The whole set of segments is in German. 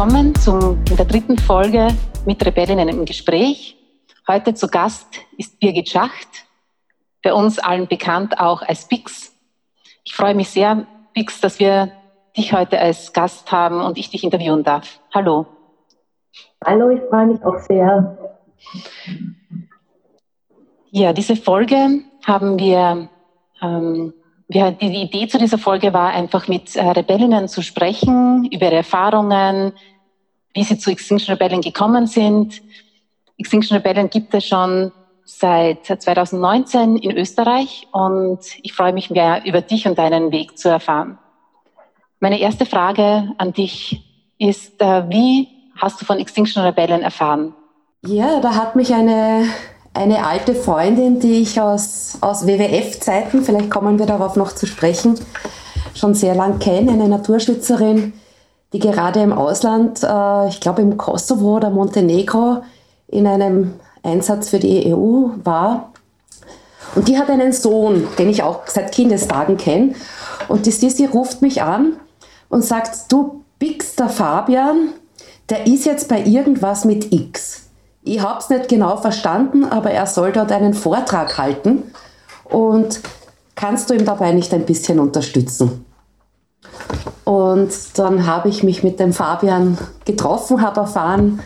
willkommen zum, in der dritten Folge mit Rebellinnen im Gespräch. Heute zu Gast ist Birgit Schacht, bei uns allen bekannt auch als Pix. Ich freue mich sehr, Pix, dass wir dich heute als Gast haben und ich dich interviewen darf. Hallo. Hallo, ich freue mich auch sehr. Ja, diese Folge haben wir, ähm, wir, die Idee zu dieser Folge war einfach mit äh, Rebellinnen zu sprechen, über ihre Erfahrungen, wie sie zu Extinction Rebellion gekommen sind. Extinction Rebellion gibt es schon seit 2019 in Österreich und ich freue mich mehr über dich und deinen Weg zu erfahren. Meine erste Frage an dich ist, äh, wie hast du von Extinction Rebellion erfahren? Ja, da hat mich eine, eine alte Freundin, die ich aus, aus WWF-Zeiten, vielleicht kommen wir darauf noch zu sprechen, schon sehr lang kenne, eine Naturschützerin, die gerade im Ausland, äh, ich glaube im Kosovo oder Montenegro, in einem Einsatz für die EU war. Und die hat einen Sohn, den ich auch seit Kindestagen kenne. Und die Sissi ruft mich an und sagt, du Bix, Fabian, der ist jetzt bei irgendwas mit X. Ich habe es nicht genau verstanden, aber er soll dort einen Vortrag halten. Und kannst du ihm dabei nicht ein bisschen unterstützen? Und dann habe ich mich mit dem Fabian getroffen, habe erfahren,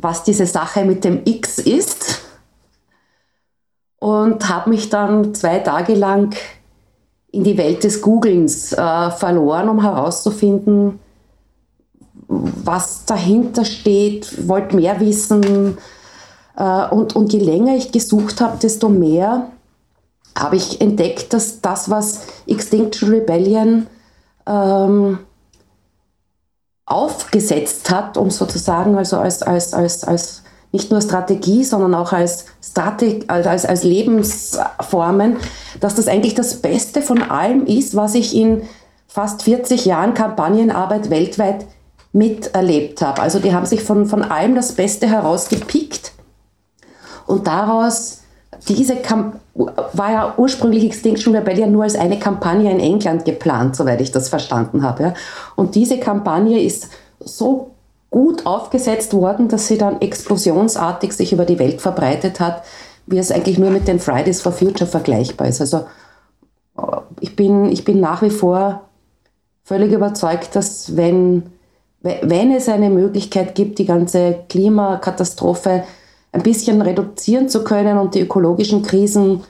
was diese Sache mit dem X ist und habe mich dann zwei Tage lang in die Welt des Googlens äh, verloren, um herauszufinden, was dahinter steht, wollte mehr wissen. Äh, und, und je länger ich gesucht habe, desto mehr habe ich entdeckt, dass das, was Extinction Rebellion ähm, aufgesetzt hat, um sozusagen also als, als, als, als nicht nur Strategie, sondern auch als, Strategie, als, als Lebensformen, dass das eigentlich das Beste von allem ist, was ich in fast 40 Jahren Kampagnenarbeit weltweit miterlebt habe. Also die haben sich von, von allem das Beste herausgepickt und daraus diese Kampagne war ja ursprünglich Extinction Rebellion nur als eine Kampagne in England geplant, soweit ich das verstanden habe. Ja. Und diese Kampagne ist so gut aufgesetzt worden, dass sie dann explosionsartig sich über die Welt verbreitet hat, wie es eigentlich nur mit den Fridays for Future vergleichbar ist. Also ich bin, ich bin nach wie vor völlig überzeugt, dass wenn, wenn es eine Möglichkeit gibt, die ganze Klimakatastrophe ein bisschen reduzieren zu können und die ökologischen Krisen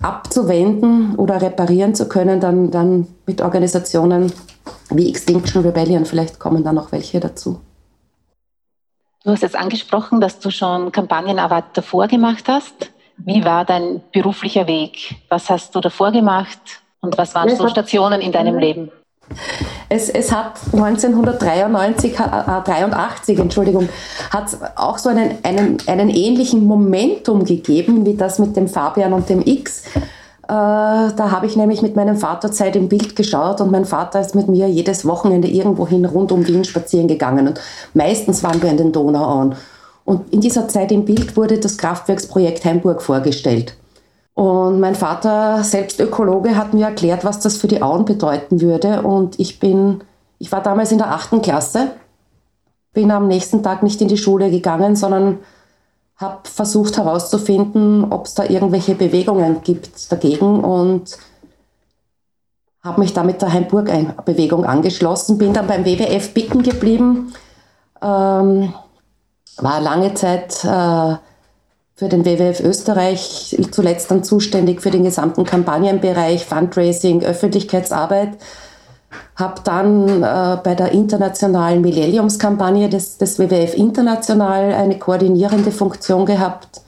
abzuwenden oder reparieren zu können, dann, dann mit Organisationen wie Extinction Rebellion, vielleicht kommen da noch welche dazu. Du hast jetzt angesprochen, dass du schon Kampagnenarbeit davor gemacht hast. Wie war dein beruflicher Weg? Was hast du davor gemacht und was waren so Stationen in deinem Leben? Es, es hat 1993, äh, 83, Entschuldigung, hat auch so einen, einen, einen ähnlichen Momentum gegeben wie das mit dem Fabian und dem X. Äh, da habe ich nämlich mit meinem Vater Zeit im Bild geschaut und mein Vater ist mit mir jedes Wochenende irgendwohin rund um Wien spazieren gegangen und meistens waren wir in den Donauauen. Und in dieser Zeit im Bild wurde das Kraftwerksprojekt Heimburg vorgestellt. Und mein Vater, selbst Ökologe, hat mir erklärt, was das für die Auen bedeuten würde. Und ich bin, ich war damals in der achten Klasse, bin am nächsten Tag nicht in die Schule gegangen, sondern habe versucht herauszufinden, ob es da irgendwelche Bewegungen gibt dagegen und habe mich damit der Heimburg-Bewegung angeschlossen, bin dann beim WWF Bicken geblieben, ähm, war lange Zeit äh, für den WWF Österreich, zuletzt dann zuständig für den gesamten Kampagnenbereich, Fundraising, Öffentlichkeitsarbeit. Habe dann äh, bei der internationalen Millenniumskampagne des, des WWF International eine koordinierende Funktion gehabt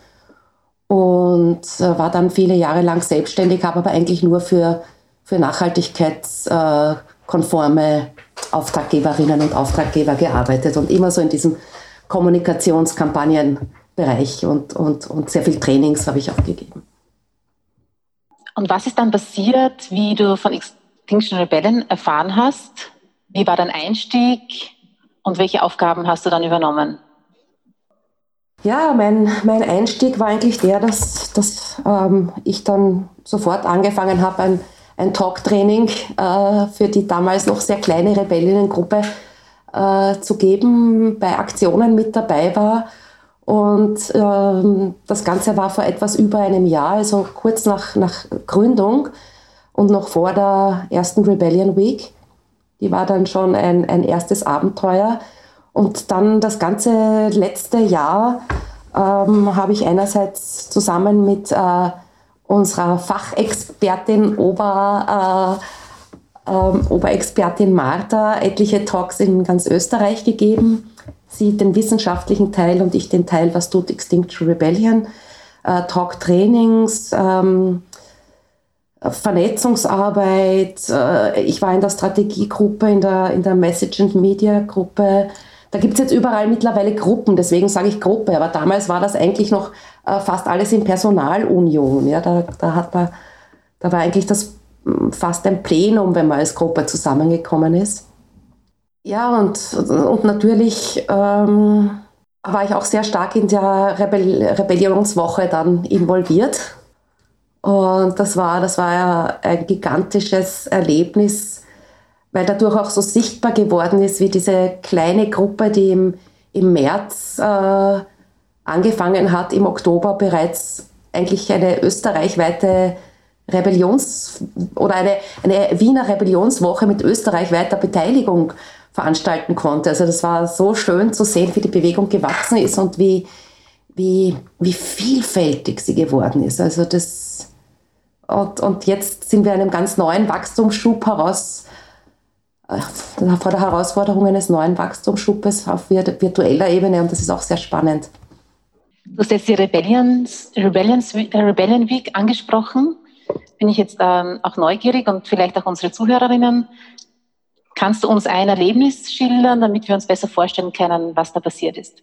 und äh, war dann viele Jahre lang selbstständig, habe aber eigentlich nur für, für nachhaltigkeitskonforme äh, Auftraggeberinnen und Auftraggeber gearbeitet und immer so in diesem Kommunikationskampagnen Bereich und, und, und sehr viel Trainings habe ich auch gegeben. Und was ist dann passiert, wie du von Extinction Rebellion erfahren hast? Wie war dein Einstieg und welche Aufgaben hast du dann übernommen? Ja, mein, mein Einstieg war eigentlich der, dass, dass ähm, ich dann sofort angefangen habe, ein, ein Talk-Training äh, für die damals noch sehr kleine Rebellinnengruppe äh, zu geben, bei Aktionen mit dabei war. Und ähm, das Ganze war vor etwas über einem Jahr, also kurz nach, nach Gründung und noch vor der ersten Rebellion Week. Die war dann schon ein, ein erstes Abenteuer. Und dann das ganze letzte Jahr ähm, habe ich einerseits zusammen mit äh, unserer Fachexpertin Ober, äh, äh, Oberexpertin Martha etliche Talks in ganz Österreich gegeben. Sie den wissenschaftlichen Teil und ich den Teil Was tut Extinction Rebellion, äh, Talk-Trainings, ähm, Vernetzungsarbeit. Äh, ich war in der Strategiegruppe, in der, in der Message and Media Gruppe da gibt es jetzt überall mittlerweile Gruppen, deswegen sage ich Gruppe, aber damals war das eigentlich noch äh, fast alles in Personalunion. Ja? Da, da, hat man, da war eigentlich das hm, fast ein Plenum, wenn man als Gruppe zusammengekommen ist. Ja, und, und natürlich ähm, war ich auch sehr stark in der Rebell Rebellionswoche dann involviert. Und das war, das war ja ein gigantisches Erlebnis, weil dadurch auch so sichtbar geworden ist, wie diese kleine Gruppe, die im, im März äh, angefangen hat, im Oktober bereits eigentlich eine österreichweite Rebellions- oder eine, eine Wiener Rebellionswoche mit österreichweiter Beteiligung veranstalten konnte. Also das war so schön zu sehen, wie die Bewegung gewachsen ist und wie, wie, wie vielfältig sie geworden ist. Also das, und, und jetzt sind wir einem ganz neuen Wachstumsschub heraus vor der Herausforderung eines neuen Wachstumsschubes auf virtueller Ebene und das ist auch sehr spannend. Du hast jetzt die Rebellions, Rebellions, äh, Rebellion Week angesprochen. Bin ich jetzt ähm, auch neugierig und vielleicht auch unsere Zuhörerinnen. Kannst du uns ein Erlebnis schildern, damit wir uns besser vorstellen können, was da passiert ist?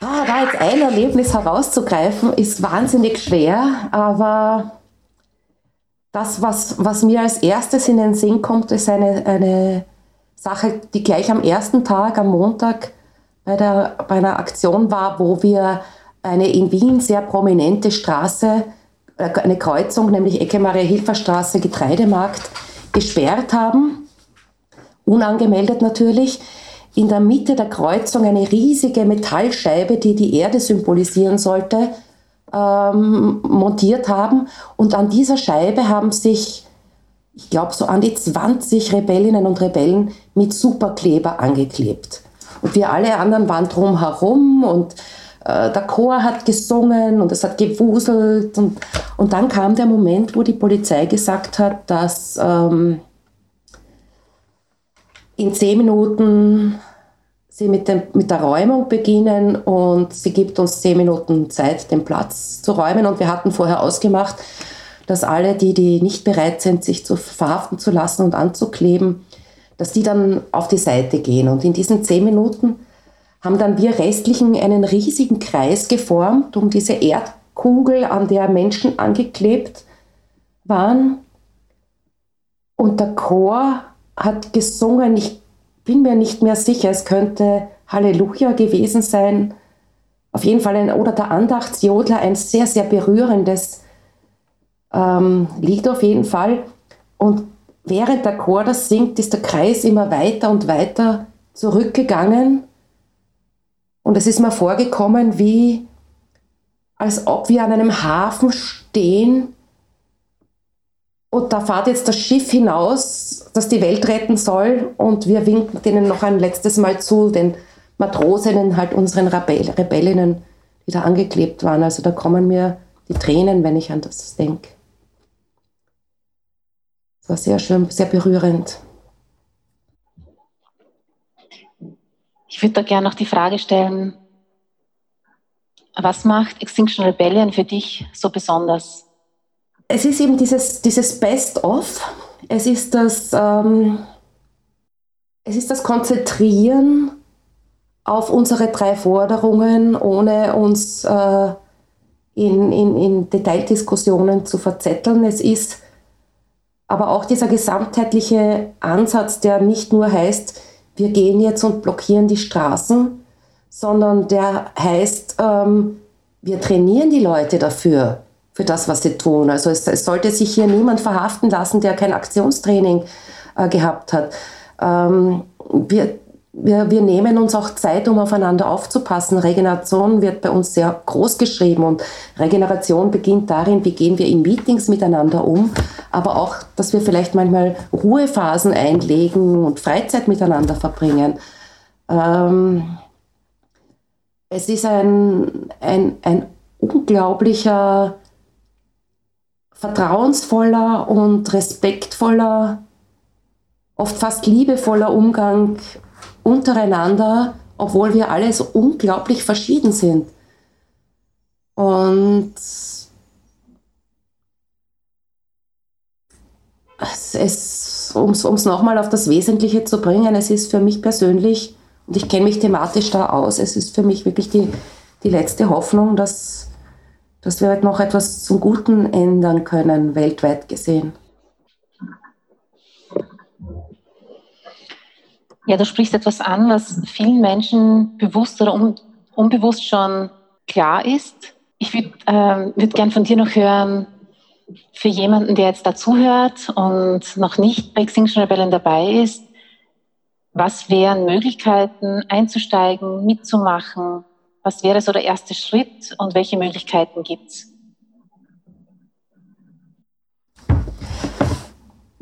Ah, da jetzt ein Erlebnis herauszugreifen, ist wahnsinnig schwer, aber das, was, was mir als erstes in den Sinn kommt, ist eine, eine Sache, die gleich am ersten Tag, am Montag, bei, der, bei einer Aktion war, wo wir eine in Wien sehr prominente Straße, äh, eine Kreuzung, nämlich Ecke Maria-Hilfer-Straße, Getreidemarkt, gesperrt haben. Unangemeldet natürlich. In der Mitte der Kreuzung eine riesige Metallscheibe, die die Erde symbolisieren sollte, ähm, montiert haben. Und an dieser Scheibe haben sich, ich glaube, so an die 20 Rebellinnen und Rebellen mit Superkleber angeklebt. Und wir alle anderen waren drumherum und äh, der Chor hat gesungen und es hat gewuselt. Und, und dann kam der Moment, wo die Polizei gesagt hat, dass ähm, in zehn Minuten sie mit, dem, mit der Räumung beginnen und sie gibt uns zehn Minuten Zeit, den Platz zu räumen. Und wir hatten vorher ausgemacht, dass alle, die, die nicht bereit sind, sich zu verhaften zu lassen und anzukleben, dass die dann auf die Seite gehen. Und in diesen zehn Minuten haben dann wir Restlichen einen riesigen Kreis geformt um diese Erdkugel, an der Menschen angeklebt waren. Und der Chor hat gesungen, ich bin mir nicht mehr sicher. Es könnte Halleluja gewesen sein. Auf jeden Fall ein, oder der Andachtsjodler, ein sehr, sehr berührendes ähm, Lied auf jeden Fall. Und während der Chor das singt, ist der Kreis immer weiter und weiter zurückgegangen. Und es ist mir vorgekommen, wie als ob wir an einem Hafen stehen und da fährt jetzt das Schiff hinaus, das die Welt retten soll. Und wir winken denen noch ein letztes Mal zu, den Matrosinnen, halt unseren Rebell Rebellinnen, die da angeklebt waren. Also da kommen mir die Tränen, wenn ich an das denke. Es war sehr schön, sehr berührend. Ich würde da gerne noch die Frage stellen, was macht Extinction Rebellion für dich so besonders? es ist eben dieses, dieses Best-of. Es ist das, ähm, es ist das Konzentrieren auf unsere drei Forderungen, ohne uns äh, in, in, in Detaildiskussionen zu verzetteln. Es ist aber auch dieser gesamtheitliche Ansatz, der nicht nur heißt, wir gehen jetzt und blockieren die Straßen, sondern der heißt, ähm, wir trainieren die Leute dafür, für das, was sie tun. Also es, es sollte sich hier niemand verhaften lassen, der kein Aktionstraining äh, gehabt hat. Ähm, wir, wir, wir nehmen uns auch Zeit, um aufeinander aufzupassen. Regeneration wird bei uns sehr groß geschrieben und Regeneration beginnt darin, wie gehen wir in Meetings miteinander um, aber auch, dass wir vielleicht manchmal Ruhephasen einlegen und Freizeit miteinander verbringen. Ähm, es ist ein, ein, ein unglaublicher, vertrauensvoller und respektvoller, oft fast liebevoller Umgang untereinander, obwohl wir alle so unglaublich verschieden sind. Und es, es um es nochmal auf das Wesentliche zu bringen, es ist für mich persönlich, und ich kenne mich thematisch da aus, es ist für mich wirklich die, die letzte Hoffnung, dass, dass wir noch etwas zum Guten ändern können, weltweit gesehen. Ja, du sprichst etwas an, was vielen Menschen bewusst oder un unbewusst schon klar ist. Ich würde ähm, würd gern von dir noch hören, für jemanden, der jetzt dazuhört und noch nicht bei Extinction Rebellion dabei ist, was wären Möglichkeiten einzusteigen, mitzumachen? Was wäre so der erste Schritt und welche Möglichkeiten gibt es?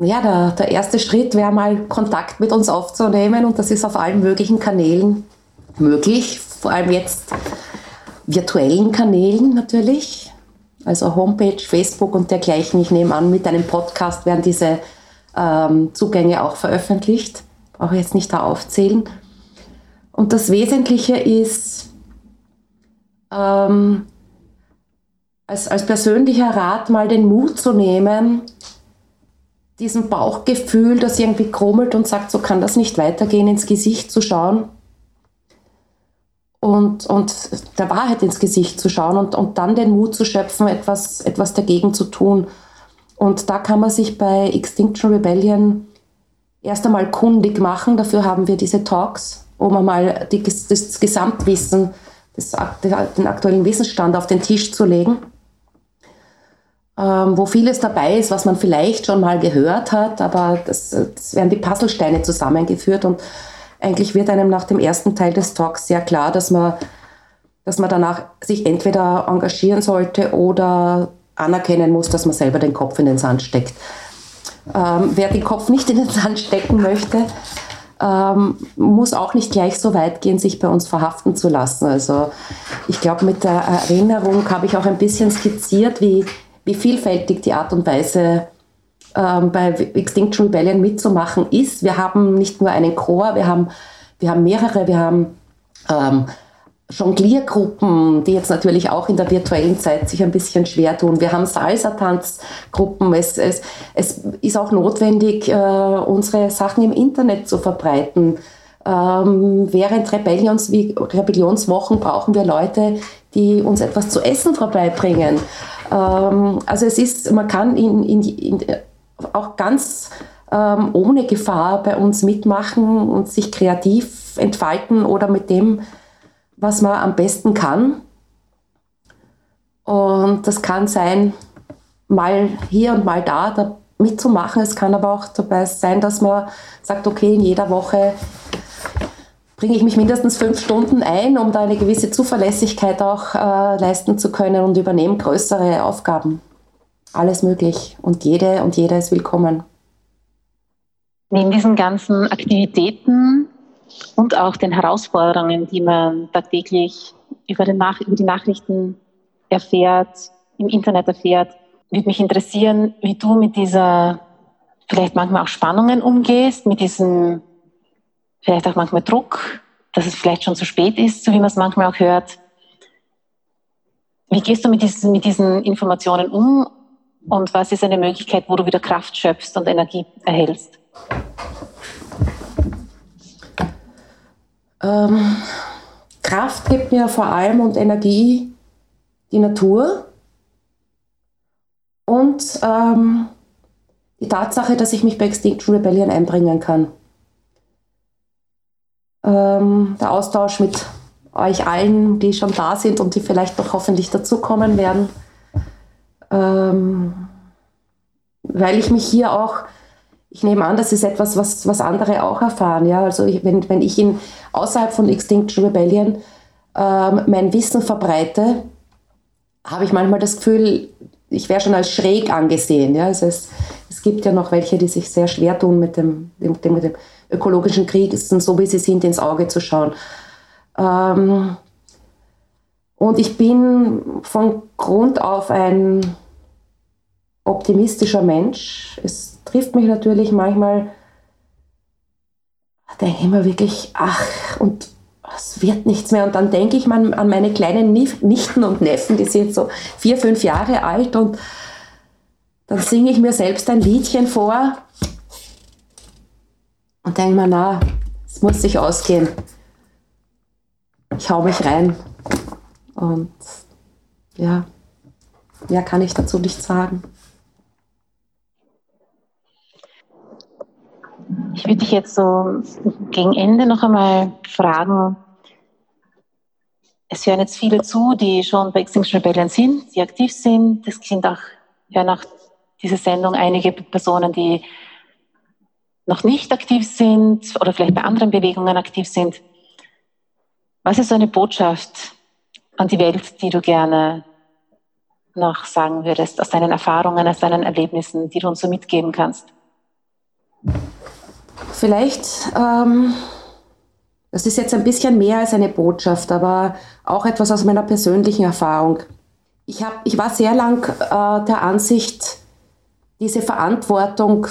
Ja, der, der erste Schritt wäre mal Kontakt mit uns aufzunehmen und das ist auf allen möglichen Kanälen möglich, vor allem jetzt virtuellen Kanälen natürlich, also Homepage, Facebook und dergleichen. Ich nehme an, mit einem Podcast werden diese ähm, Zugänge auch veröffentlicht, brauche ich jetzt nicht da aufzählen. Und das Wesentliche ist, ähm, als, als persönlicher Rat mal den Mut zu nehmen, diesem Bauchgefühl, das irgendwie krummelt und sagt, so kann das nicht weitergehen, ins Gesicht zu schauen und, und der Wahrheit ins Gesicht zu schauen und, und dann den Mut zu schöpfen, etwas, etwas dagegen zu tun. Und da kann man sich bei Extinction Rebellion erst einmal kundig machen. Dafür haben wir diese Talks, um einmal die, das Gesamtwissen, das, den aktuellen Wissensstand auf den Tisch zu legen ähm, wo vieles dabei ist, was man vielleicht schon mal gehört hat, aber das, das werden die Puzzlesteine zusammengeführt und eigentlich wird einem nach dem ersten Teil des Talks sehr klar, dass man, dass man danach sich entweder engagieren sollte oder anerkennen muss, dass man selber den Kopf in den Sand steckt. Ähm, wer den Kopf nicht in den Sand stecken möchte, ähm, muss auch nicht gleich so weit gehen, sich bei uns verhaften zu lassen. Also ich glaube, mit der Erinnerung habe ich auch ein bisschen skizziert, wie wie vielfältig die Art und Weise ähm, bei Extinction Rebellion mitzumachen ist. Wir haben nicht nur einen Chor, wir haben, wir haben mehrere, wir haben ähm, Jongliergruppen, die jetzt natürlich auch in der virtuellen Zeit sich ein bisschen schwer tun. Wir haben Salsa-Tanzgruppen. Es, es, es ist auch notwendig, äh, unsere Sachen im Internet zu verbreiten. Ähm, während Rebellions, Rebellionswochen brauchen wir Leute, die uns etwas zu essen vorbeibringen. Ähm, also es ist, man kann in, in, in, auch ganz ähm, ohne Gefahr bei uns mitmachen und sich kreativ entfalten oder mit dem, was man am besten kann. Und das kann sein, mal hier und mal da, da mitzumachen. Es kann aber auch dabei sein, dass man sagt, okay, in jeder Woche bringe ich mich mindestens fünf Stunden ein, um da eine gewisse Zuverlässigkeit auch äh, leisten zu können und übernehme größere Aufgaben. Alles möglich und jede und jeder ist willkommen. Neben diesen ganzen Aktivitäten und auch den Herausforderungen, die man tagtäglich über, Nach über die Nachrichten erfährt, im Internet erfährt, würde mich interessieren, wie du mit dieser vielleicht manchmal auch Spannungen umgehst, mit diesen vielleicht auch manchmal Druck, dass es vielleicht schon zu spät ist, so wie man es manchmal auch hört. Wie gehst du mit diesen, mit diesen Informationen um und was ist eine Möglichkeit, wo du wieder Kraft schöpfst und Energie erhältst? Ähm, Kraft gibt mir vor allem und Energie die Natur und ähm, die Tatsache, dass ich mich bei Extinction Rebellion einbringen kann ähm, der Austausch mit euch allen, die schon da sind und die vielleicht noch hoffentlich dazukommen werden. Ähm, weil ich mich hier auch ich nehme an, das ist etwas, was, was andere auch erfahren. Ja? Also ich, wenn, wenn ich in, außerhalb von Extinction Rebellion ähm, mein Wissen verbreite, habe ich manchmal das Gefühl, ich wäre schon als schräg angesehen. Ja? Also es, es gibt ja noch welche, die sich sehr schwer tun, mit dem, dem, dem, mit dem ökologischen Krieg, so wie sie sind, ins Auge zu schauen. Ähm, und ich bin von Grund auf ein optimistischer Mensch. Es trifft mich natürlich manchmal, denke ich wirklich, ach, und es wird nichts mehr. Und dann denke ich mal an meine kleinen Nichten und Neffen, die sind so vier, fünf Jahre alt und dann singe ich mir selbst ein Liedchen vor und denke mir, na, es muss sich ausgehen. Ich hau mich rein. Und ja, mehr kann ich dazu nicht sagen. Ich würde dich jetzt so gegen Ende noch einmal fragen. Es hören jetzt viele zu, die schon bei Extinction Rebellion sind, die aktiv sind. Es sind auch, hören auch diese Sendung einige Personen, die noch nicht aktiv sind oder vielleicht bei anderen Bewegungen aktiv sind. Was ist so eine Botschaft an die Welt, die du gerne noch sagen würdest, aus deinen Erfahrungen, aus deinen Erlebnissen, die du uns so mitgeben kannst? Vielleicht, ähm, das ist jetzt ein bisschen mehr als eine Botschaft, aber auch etwas aus meiner persönlichen Erfahrung. Ich, hab, ich war sehr lang äh, der Ansicht, diese Verantwortung,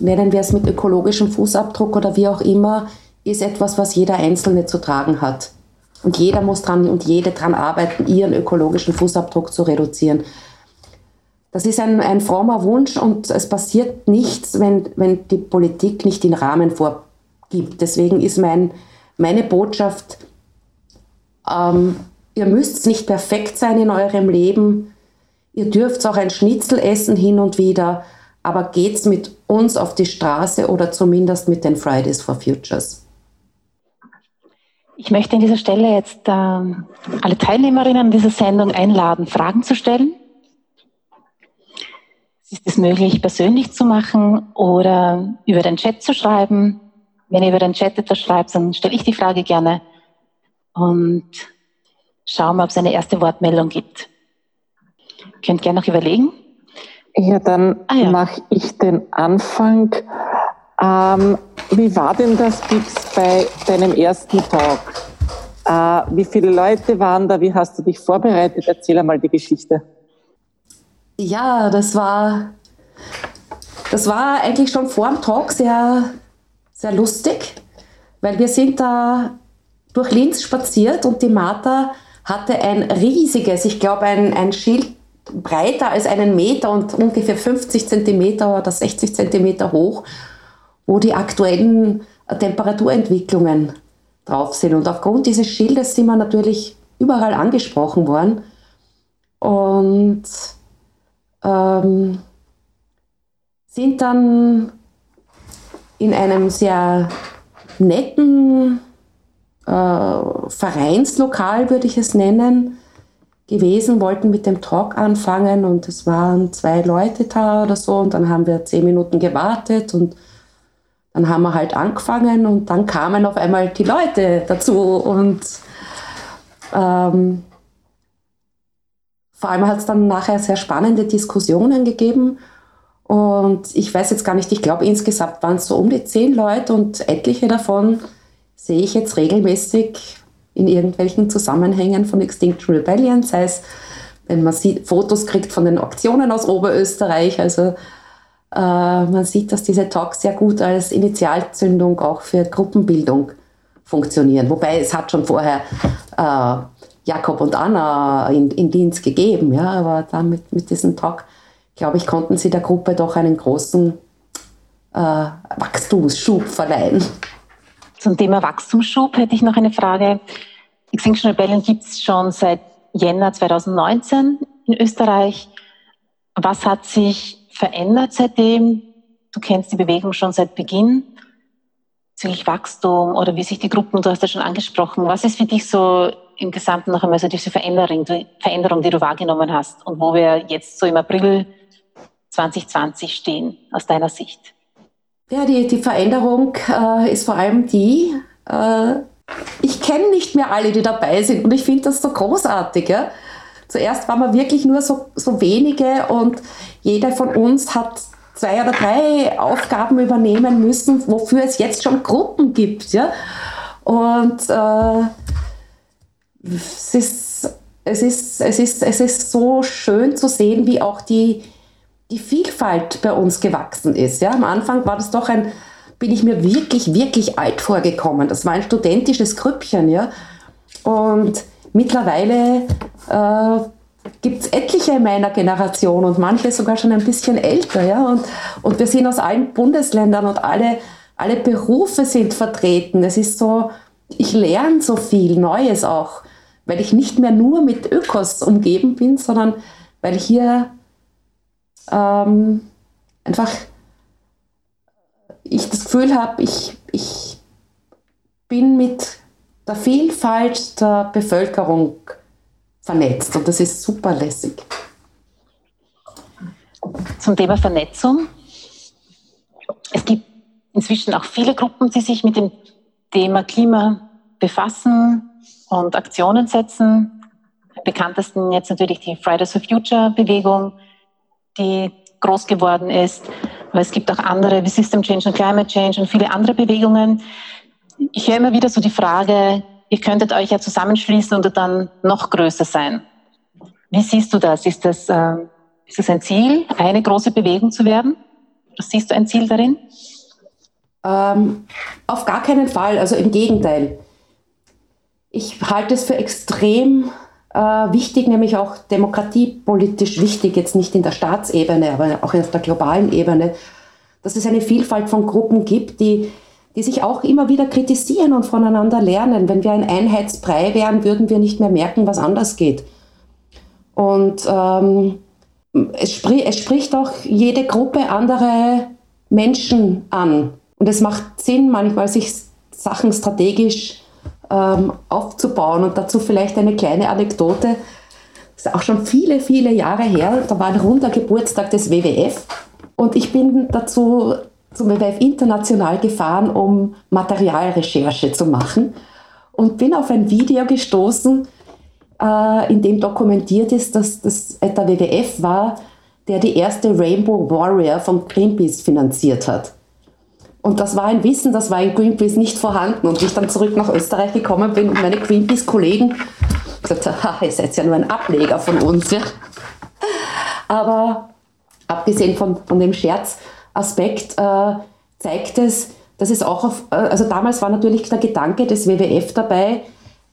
nennen wir es mit ökologischem Fußabdruck oder wie auch immer, ist etwas, was jeder Einzelne zu tragen hat. Und jeder muss dran und jede dran arbeiten, ihren ökologischen Fußabdruck zu reduzieren. Das ist ein, ein frommer Wunsch und es passiert nichts, wenn, wenn die Politik nicht den Rahmen vorgibt. Deswegen ist mein, meine Botschaft, ähm, ihr müsst nicht perfekt sein in eurem Leben. Ihr dürft auch ein Schnitzel essen hin und wieder, aber geht's mit uns auf die Straße oder zumindest mit den Fridays for Futures. Ich möchte an dieser Stelle jetzt äh, alle Teilnehmerinnen dieser Sendung einladen, Fragen zu stellen. Ist es möglich, persönlich zu machen oder über den Chat zu schreiben? Wenn ihr über den Chat etwas schreibt, dann stelle ich die Frage gerne und schauen wir, ob es eine erste Wortmeldung gibt. Ihr könnt gerne noch überlegen. Ja, dann ah, ja. mache ich den Anfang. Ähm, wie war denn das Gips bei deinem ersten Talk? Äh, wie viele Leute waren da? Wie hast du dich vorbereitet? Erzähl einmal die Geschichte. Ja, das war, das war eigentlich schon vor dem Talk sehr, sehr lustig, weil wir sind da durch Linz spaziert und die Martha hatte ein riesiges, ich glaube ein, ein Schild breiter als einen Meter und ungefähr 50 Zentimeter oder 60 Zentimeter hoch wo die aktuellen Temperaturentwicklungen drauf sind. Und aufgrund dieses Schildes sind wir natürlich überall angesprochen worden. Und ähm, sind dann in einem sehr netten äh, Vereinslokal, würde ich es nennen, gewesen, wollten mit dem Talk anfangen und es waren zwei Leute da oder so und dann haben wir zehn Minuten gewartet und dann haben wir halt angefangen und dann kamen auf einmal die Leute dazu und ähm, vor allem hat es dann nachher sehr spannende Diskussionen gegeben und ich weiß jetzt gar nicht, ich glaube insgesamt waren es so um die zehn Leute und etliche davon sehe ich jetzt regelmäßig in irgendwelchen Zusammenhängen von Extinction Rebellion, sei es, wenn man sieht, Fotos kriegt von den Auktionen aus Oberösterreich, also äh, man sieht, dass diese Talks sehr gut als Initialzündung auch für Gruppenbildung funktionieren. Wobei es hat schon vorher äh, Jakob und Anna in, in Dienst gegeben, ja, aber dann mit, mit diesem Talk, glaube ich, konnten sie der Gruppe doch einen großen äh, Wachstumsschub verleihen. Zum Thema Wachstumsschub hätte ich noch eine Frage. Extinction Rebellion gibt es schon seit Jänner 2019 in Österreich. Was hat sich verändert seitdem? Du kennst die Bewegung schon seit Beginn bezüglich Wachstum oder wie sich die Gruppen, du hast ja schon angesprochen. Was ist für dich so im Gesamten noch einmal so diese Veränderung, die Veränderung, die du wahrgenommen hast und wo wir jetzt so im April 2020 stehen, aus deiner Sicht? Ja, die, die Veränderung äh, ist vor allem die, äh, ich kenne nicht mehr alle, die dabei sind und ich finde das so großartig. Ja? Zuerst waren wir wirklich nur so, so wenige und jeder von uns hat zwei oder drei Aufgaben übernehmen müssen, wofür es jetzt schon Gruppen gibt. Ja? Und äh, es, ist, es, ist, es, ist, es ist so schön zu sehen, wie auch die, die Vielfalt bei uns gewachsen ist. Ja? Am Anfang war das doch ein, bin ich mir wirklich, wirklich alt vorgekommen. Das war ein studentisches Grüppchen. Ja? Und mittlerweile äh, gibt es etliche in meiner Generation und manche sogar schon ein bisschen älter. Ja? Und, und wir sind aus allen Bundesländern und alle, alle Berufe sind vertreten. Es ist so, ich lerne so viel Neues auch, weil ich nicht mehr nur mit Ökos umgeben bin, sondern weil hier ähm, einfach ich das Gefühl habe, ich, ich bin mit der Vielfalt der Bevölkerung vernetzt und das ist super lässig. Zum Thema Vernetzung. Es gibt inzwischen auch viele Gruppen, die sich mit dem Thema Klima befassen und Aktionen setzen. Am bekanntesten jetzt natürlich die Fridays for Future Bewegung, die groß geworden ist. Aber es gibt auch andere wie System Change und Climate Change und viele andere Bewegungen. Ich höre immer wieder so die Frage, ihr könntet euch ja zusammenschließen und dann noch größer sein. Wie siehst du das? Ist das, äh, ist das ein Ziel, eine große Bewegung zu werden? Siehst du ein Ziel darin? Ähm, auf gar keinen Fall, also im Gegenteil. Ich halte es für extrem wichtig, nämlich auch demokratiepolitisch wichtig, jetzt nicht in der Staatsebene, aber auch auf der globalen Ebene, dass es eine Vielfalt von Gruppen gibt, die die sich auch immer wieder kritisieren und voneinander lernen. Wenn wir ein Einheitsbrei wären, würden wir nicht mehr merken, was anders geht. Und ähm, es, sprich, es spricht auch jede Gruppe andere Menschen an. Und es macht Sinn, manchmal sich Sachen strategisch ähm, aufzubauen. Und dazu vielleicht eine kleine Anekdote. Das ist auch schon viele, viele Jahre her. Da war ein runder Geburtstag des WWF. Und ich bin dazu zum WWF International gefahren, um Materialrecherche zu machen und bin auf ein Video gestoßen, äh, in dem dokumentiert ist, dass das der WWF war, der die erste Rainbow Warrior von Greenpeace finanziert hat. Und das war ein Wissen, das war in Greenpeace nicht vorhanden. Und ich dann zurück nach Österreich gekommen bin und meine Greenpeace-Kollegen gesagt haben, ihr seid ja nur ein Ableger von uns. Ja. Aber abgesehen von, von dem Scherz, Aspekt äh, zeigt es, dass es auch auf, äh, also damals war natürlich der Gedanke des WWF dabei,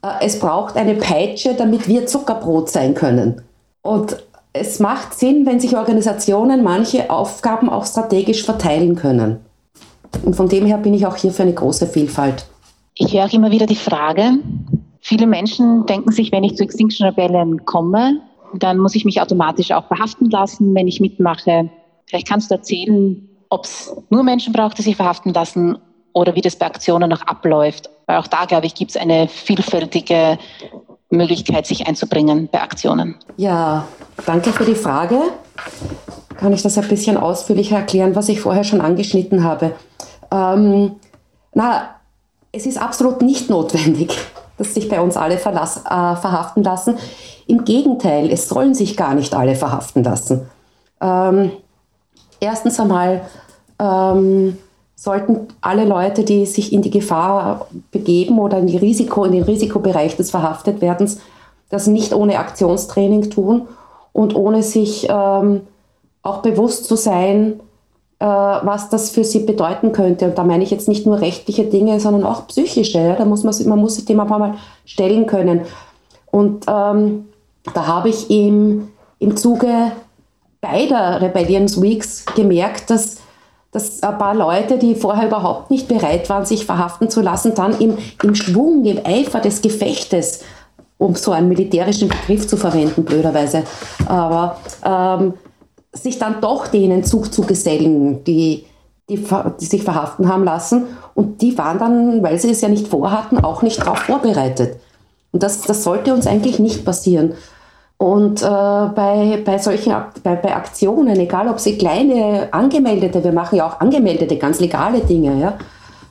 äh, es braucht eine Peitsche, damit wir Zuckerbrot sein können. Und es macht Sinn, wenn sich Organisationen manche Aufgaben auch strategisch verteilen können. Und von dem her bin ich auch hier für eine große Vielfalt. Ich höre auch immer wieder die Frage, viele Menschen denken sich, wenn ich zu Extinction Rebellion komme, dann muss ich mich automatisch auch verhaften lassen, wenn ich mitmache. Vielleicht kannst du erzählen, ob es nur Menschen braucht, die sich verhaften lassen oder wie das bei Aktionen noch abläuft. Weil auch da, glaube ich, gibt es eine vielfältige Möglichkeit, sich einzubringen bei Aktionen. Ja, danke für die Frage. Kann ich das ein bisschen ausführlicher erklären, was ich vorher schon angeschnitten habe? Ähm, na, es ist absolut nicht notwendig, dass sich bei uns alle verlass, äh, verhaften lassen. Im Gegenteil, es sollen sich gar nicht alle verhaften lassen. Ähm, erstens einmal ähm, sollten alle Leute, die sich in die Gefahr begeben oder in, Risiko, in den Risikobereich des Verhaftetwerdens, das nicht ohne Aktionstraining tun und ohne sich ähm, auch bewusst zu sein, was das für sie bedeuten könnte. Und da meine ich jetzt nicht nur rechtliche Dinge, sondern auch psychische. Da muss man, man muss sich dem ein paar Mal stellen können. Und ähm, da habe ich im, im Zuge beider Rebellions Weeks gemerkt, dass, dass ein paar Leute, die vorher überhaupt nicht bereit waren, sich verhaften zu lassen, dann im, im Schwung, im Eifer des Gefechtes, um so einen militärischen Begriff zu verwenden, blöderweise, aber ähm, sich dann doch denen Zug zu gesellen, die, die, die sich verhaften haben lassen. Und die waren dann, weil sie es ja nicht vorhatten, auch nicht darauf vorbereitet. Und das, das sollte uns eigentlich nicht passieren. Und äh, bei, bei solchen bei, bei Aktionen, egal ob sie kleine angemeldete, wir machen ja auch angemeldete, ganz legale Dinge, ja,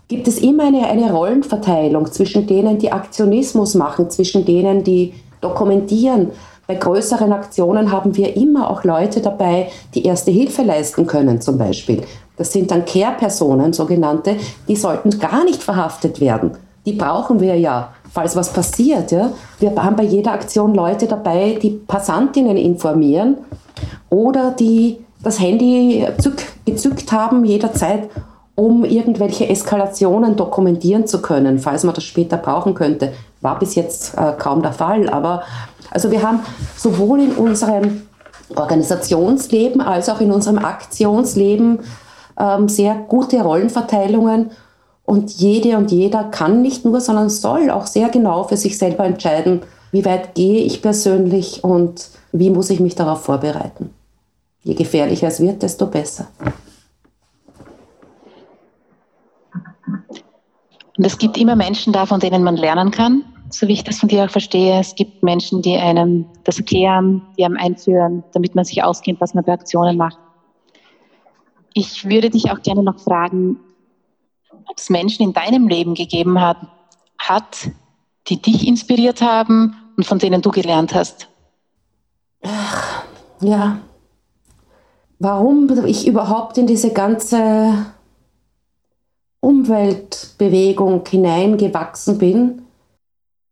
gibt es immer eine, eine Rollenverteilung zwischen denen, die Aktionismus machen, zwischen denen, die dokumentieren. Bei größeren Aktionen haben wir immer auch Leute dabei, die erste Hilfe leisten können, zum Beispiel. Das sind dann Care-Personen, sogenannte, die sollten gar nicht verhaftet werden. Die brauchen wir ja falls was passiert. Ja? Wir haben bei jeder Aktion Leute dabei, die Passantinnen informieren oder die das Handy zück, gezückt haben jederzeit, um irgendwelche Eskalationen dokumentieren zu können, falls man das später brauchen könnte. War bis jetzt äh, kaum der Fall. Aber also wir haben sowohl in unserem Organisationsleben als auch in unserem Aktionsleben ähm, sehr gute Rollenverteilungen und jede und jeder kann nicht nur, sondern soll auch sehr genau für sich selber entscheiden, wie weit gehe ich persönlich und wie muss ich mich darauf vorbereiten. Je gefährlicher es wird, desto besser. Und es gibt immer Menschen da, von denen man lernen kann, so wie ich das von dir auch verstehe. Es gibt Menschen, die einem das erklären, die einem einführen, damit man sich auskennt, was man bei Aktionen macht. Ich würde dich auch gerne noch fragen, ob es Menschen in deinem Leben gegeben hat, hat, die dich inspiriert haben und von denen du gelernt hast? Ach, ja. Warum ich überhaupt in diese ganze Umweltbewegung hineingewachsen bin,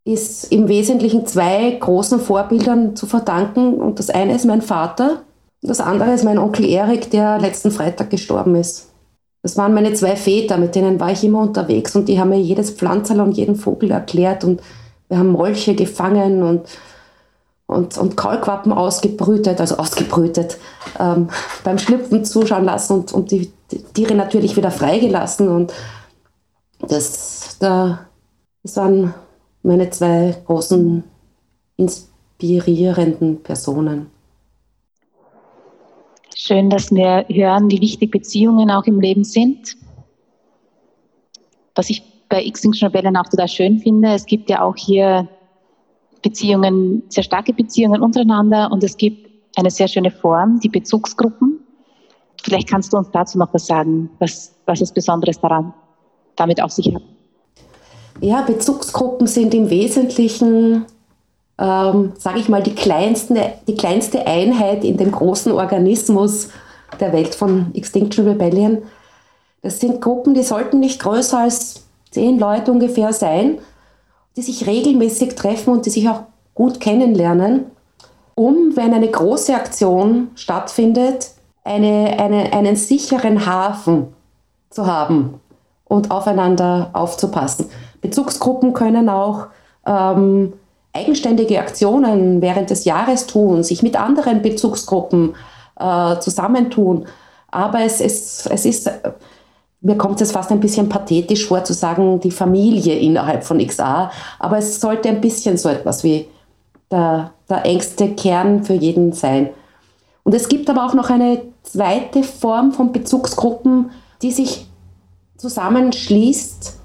ist im Wesentlichen zwei großen Vorbildern zu verdanken. Und das eine ist mein Vater und das andere ist mein Onkel Erik, der letzten Freitag gestorben ist. Das waren meine zwei Väter, mit denen war ich immer unterwegs und die haben mir jedes Pflanzerl und jeden Vogel erklärt und wir haben Molche gefangen und, und, und Kaulquappen ausgebrütet, also ausgebrütet, ähm, beim Schlüpfen zuschauen lassen und, und die, die Tiere natürlich wieder freigelassen und das, da, das waren meine zwei großen inspirierenden Personen. Schön, dass wir hören, wie wichtig Beziehungen auch im Leben sind. Was ich bei Extinction Rebellion auch total schön finde, es gibt ja auch hier Beziehungen, sehr starke Beziehungen untereinander und es gibt eine sehr schöne Form, die Bezugsgruppen. Vielleicht kannst du uns dazu noch was sagen, was, was ist Besonderes daran, damit auf sich hat. Ja, Bezugsgruppen sind im Wesentlichen ähm, sage ich mal, die, kleinsten, die kleinste Einheit in dem großen Organismus der Welt von Extinction Rebellion. Das sind Gruppen, die sollten nicht größer als zehn Leute ungefähr sein, die sich regelmäßig treffen und die sich auch gut kennenlernen, um, wenn eine große Aktion stattfindet, eine, eine, einen sicheren Hafen zu haben und aufeinander aufzupassen. Bezugsgruppen können auch ähm, eigenständige Aktionen während des Jahres tun, sich mit anderen Bezugsgruppen äh, zusammentun. Aber es, es, es ist, mir kommt es fast ein bisschen pathetisch vor zu sagen, die Familie innerhalb von XA, aber es sollte ein bisschen so etwas wie der, der engste Kern für jeden sein. Und es gibt aber auch noch eine zweite Form von Bezugsgruppen, die sich zusammenschließt,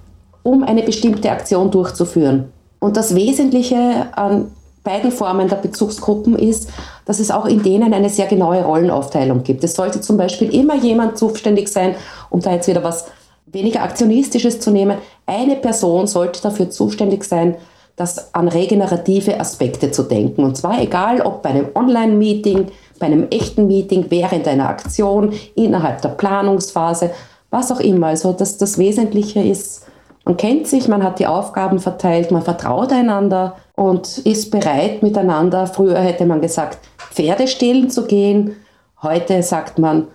um eine bestimmte Aktion durchzuführen. Und das Wesentliche an beiden Formen der Bezugsgruppen ist, dass es auch in denen eine sehr genaue Rollenaufteilung gibt. Es sollte zum Beispiel immer jemand zuständig sein, um da jetzt wieder was weniger Aktionistisches zu nehmen. Eine Person sollte dafür zuständig sein, das an regenerative Aspekte zu denken. Und zwar egal, ob bei einem Online-Meeting, bei einem echten Meeting, während einer Aktion, innerhalb der Planungsphase, was auch immer. Also das, das Wesentliche ist, man kennt sich, man hat die Aufgaben verteilt, man vertraut einander und ist bereit miteinander. Früher hätte man gesagt, Pferde stehlen zu gehen. Heute sagt man,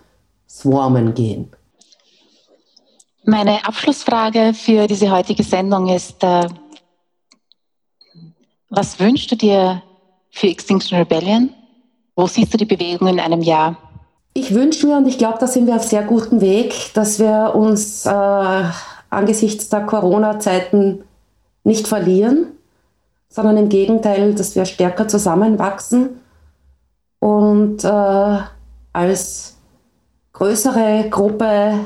swarmen gehen. Meine Abschlussfrage für diese heutige Sendung ist, äh, was wünschst du dir für Extinction Rebellion? Wo siehst du die Bewegung in einem Jahr? Ich wünsche mir, und ich glaube, da sind wir auf sehr gutem Weg, dass wir uns äh, angesichts der Corona-Zeiten nicht verlieren, sondern im Gegenteil, dass wir stärker zusammenwachsen und äh, als größere Gruppe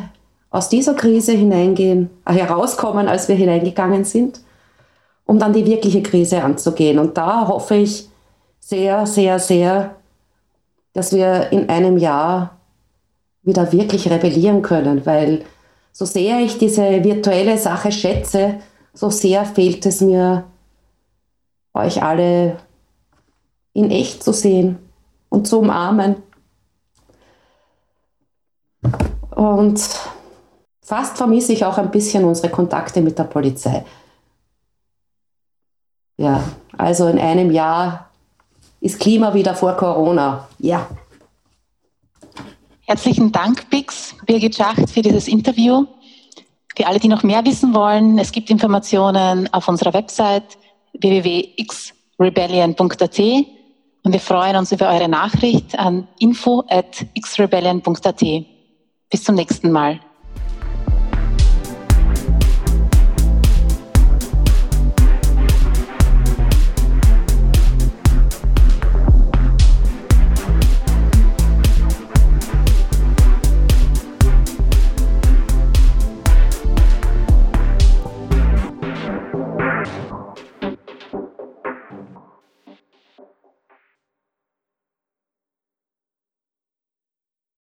aus dieser Krise hineingehen, äh, herauskommen, als wir hineingegangen sind, um dann die wirkliche Krise anzugehen. Und da hoffe ich sehr, sehr, sehr, dass wir in einem Jahr wieder wirklich rebellieren können, weil so sehr ich diese virtuelle Sache schätze, so sehr fehlt es mir, euch alle in echt zu sehen und zu umarmen. Und fast vermisse ich auch ein bisschen unsere Kontakte mit der Polizei. Ja, also in einem Jahr ist Klima wieder vor Corona. Ja. Herzlichen Dank, Bix, Birgit Schacht, für dieses Interview. Für alle, die noch mehr wissen wollen, es gibt Informationen auf unserer Website www.xrebellion.at und wir freuen uns über eure Nachricht an info at xrebellion.at. Bis zum nächsten Mal.